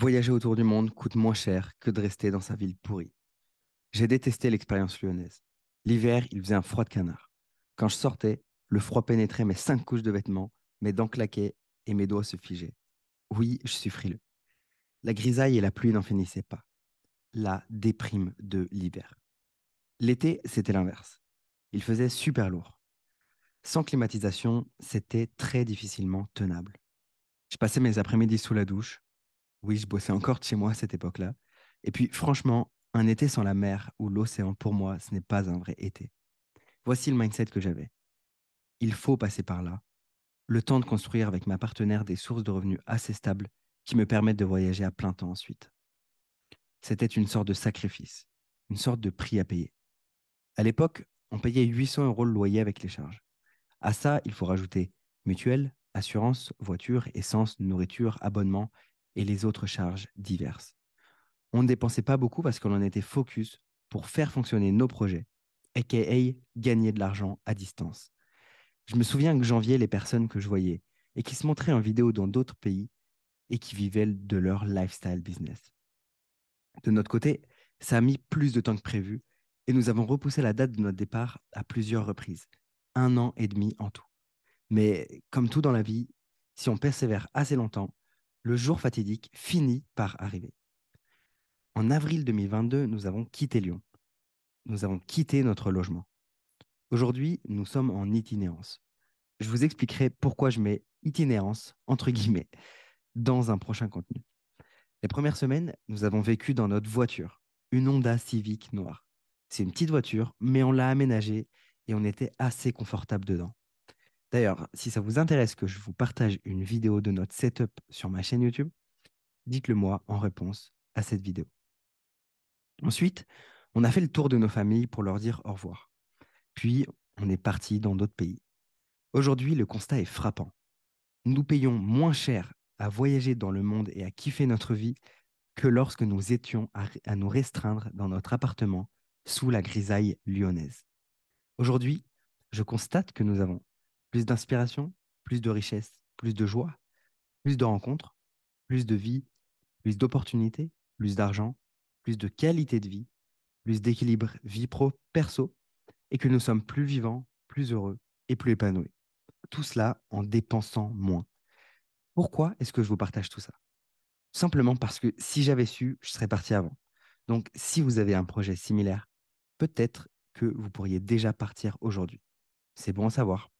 Voyager autour du monde coûte moins cher que de rester dans sa ville pourrie. J'ai détesté l'expérience lyonnaise. L'hiver, il faisait un froid de canard. Quand je sortais, le froid pénétrait mes cinq couches de vêtements, mes dents claquaient et mes doigts se figeaient. Oui, je suis frileux. La grisaille et la pluie n'en finissaient pas. La déprime de l'hiver. L'été, c'était l'inverse. Il faisait super lourd. Sans climatisation, c'était très difficilement tenable. Je passais mes après-midi sous la douche. Oui, je bossais encore de chez moi à cette époque-là. Et puis, franchement, un été sans la mer ou l'océan, pour moi, ce n'est pas un vrai été. Voici le mindset que j'avais. Il faut passer par là. Le temps de construire avec ma partenaire des sources de revenus assez stables qui me permettent de voyager à plein temps ensuite. C'était une sorte de sacrifice, une sorte de prix à payer. À l'époque, on payait 800 euros le loyer avec les charges. À ça, il faut rajouter mutuelle, assurance, voiture, essence, nourriture, abonnement et les autres charges diverses. On ne dépensait pas beaucoup parce qu'on en était focus pour faire fonctionner nos projets, aka gagner de l'argent à distance. Je me souviens que j'enviais les personnes que je voyais et qui se montraient en vidéo dans d'autres pays et qui vivaient de leur lifestyle business. De notre côté, ça a mis plus de temps que prévu et nous avons repoussé la date de notre départ à plusieurs reprises, un an et demi en tout. Mais comme tout dans la vie, si on persévère assez longtemps, le jour fatidique finit par arriver. En avril 2022, nous avons quitté Lyon. Nous avons quitté notre logement. Aujourd'hui, nous sommes en itinérance. Je vous expliquerai pourquoi je mets itinérance, entre guillemets, dans un prochain contenu. Les premières semaines, nous avons vécu dans notre voiture, une Honda Civic noire. C'est une petite voiture, mais on l'a aménagée et on était assez confortable dedans. D'ailleurs, si ça vous intéresse que je vous partage une vidéo de notre setup sur ma chaîne YouTube, dites-le moi en réponse à cette vidéo. Ensuite, on a fait le tour de nos familles pour leur dire au revoir. Puis, on est parti dans d'autres pays. Aujourd'hui, le constat est frappant. Nous payons moins cher à voyager dans le monde et à kiffer notre vie que lorsque nous étions à, à nous restreindre dans notre appartement sous la grisaille lyonnaise. Aujourd'hui, je constate que nous avons plus d'inspiration, plus de richesse, plus de joie, plus de rencontres, plus de vie, plus d'opportunités, plus d'argent, plus de qualité de vie, plus d'équilibre vie pro-perso, et que nous sommes plus vivants, plus heureux et plus épanouis. Tout cela en dépensant moins. Pourquoi est-ce que je vous partage tout ça? Simplement parce que si j'avais su, je serais parti avant. Donc, si vous avez un projet similaire, peut-être que vous pourriez déjà partir aujourd'hui. C'est bon à savoir.